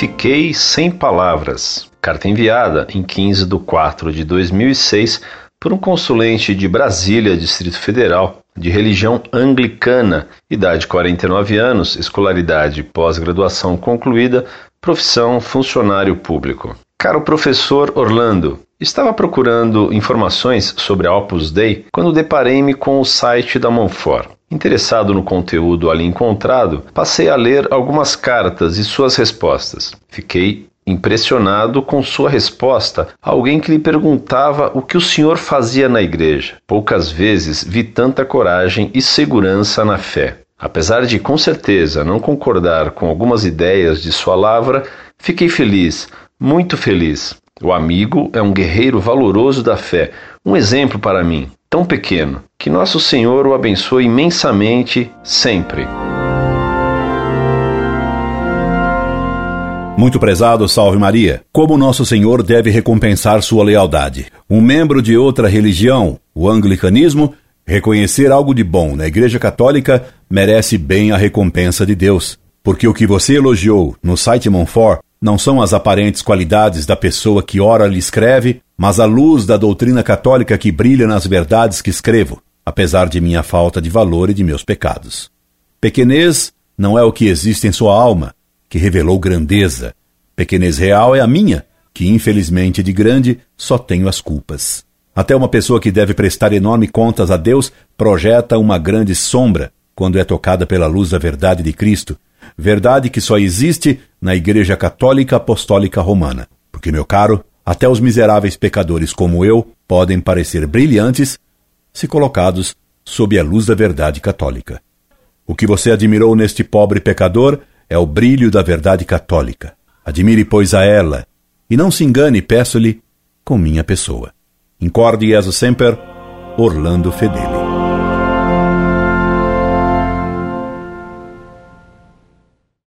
Fiquei sem palavras. Carta enviada em 15 de 4 de 2006 por um consulente de Brasília, Distrito Federal, de religião anglicana, idade 49 anos, escolaridade pós-graduação concluída, profissão funcionário público. Caro professor Orlando, estava procurando informações sobre a Opus Dei quando deparei-me com o site da Monfort. Interessado no conteúdo ali encontrado, passei a ler algumas cartas e suas respostas. Fiquei impressionado com sua resposta a alguém que lhe perguntava o que o senhor fazia na igreja. Poucas vezes vi tanta coragem e segurança na fé. Apesar de, com certeza, não concordar com algumas ideias de sua lavra, fiquei feliz, muito feliz. O amigo é um guerreiro valoroso da fé, um exemplo para mim, tão pequeno. Que nosso Senhor o abençoe imensamente sempre. Muito prezado, salve Maria. Como nosso Senhor deve recompensar sua lealdade? Um membro de outra religião, o anglicanismo, reconhecer algo de bom na Igreja Católica merece bem a recompensa de Deus. Porque o que você elogiou no site Monfort não são as aparentes qualidades da pessoa que ora lhe escreve, mas a luz da doutrina católica que brilha nas verdades que escrevo, apesar de minha falta de valor e de meus pecados. Pequenez não é o que existe em sua alma, que revelou grandeza. Pequenez real é a minha, que infelizmente de grande só tenho as culpas. Até uma pessoa que deve prestar enorme contas a Deus projeta uma grande sombra quando é tocada pela luz da verdade de Cristo, verdade que só existe na Igreja Católica Apostólica Romana. Porque, meu caro, até os miseráveis pecadores como eu podem parecer brilhantes se colocados sob a luz da verdade católica. O que você admirou neste pobre pecador é o brilho da verdade católica. Admire, pois, a ela, e não se engane, peço-lhe, com minha pessoa. Incorde Jesus Semper, Orlando Fedeli.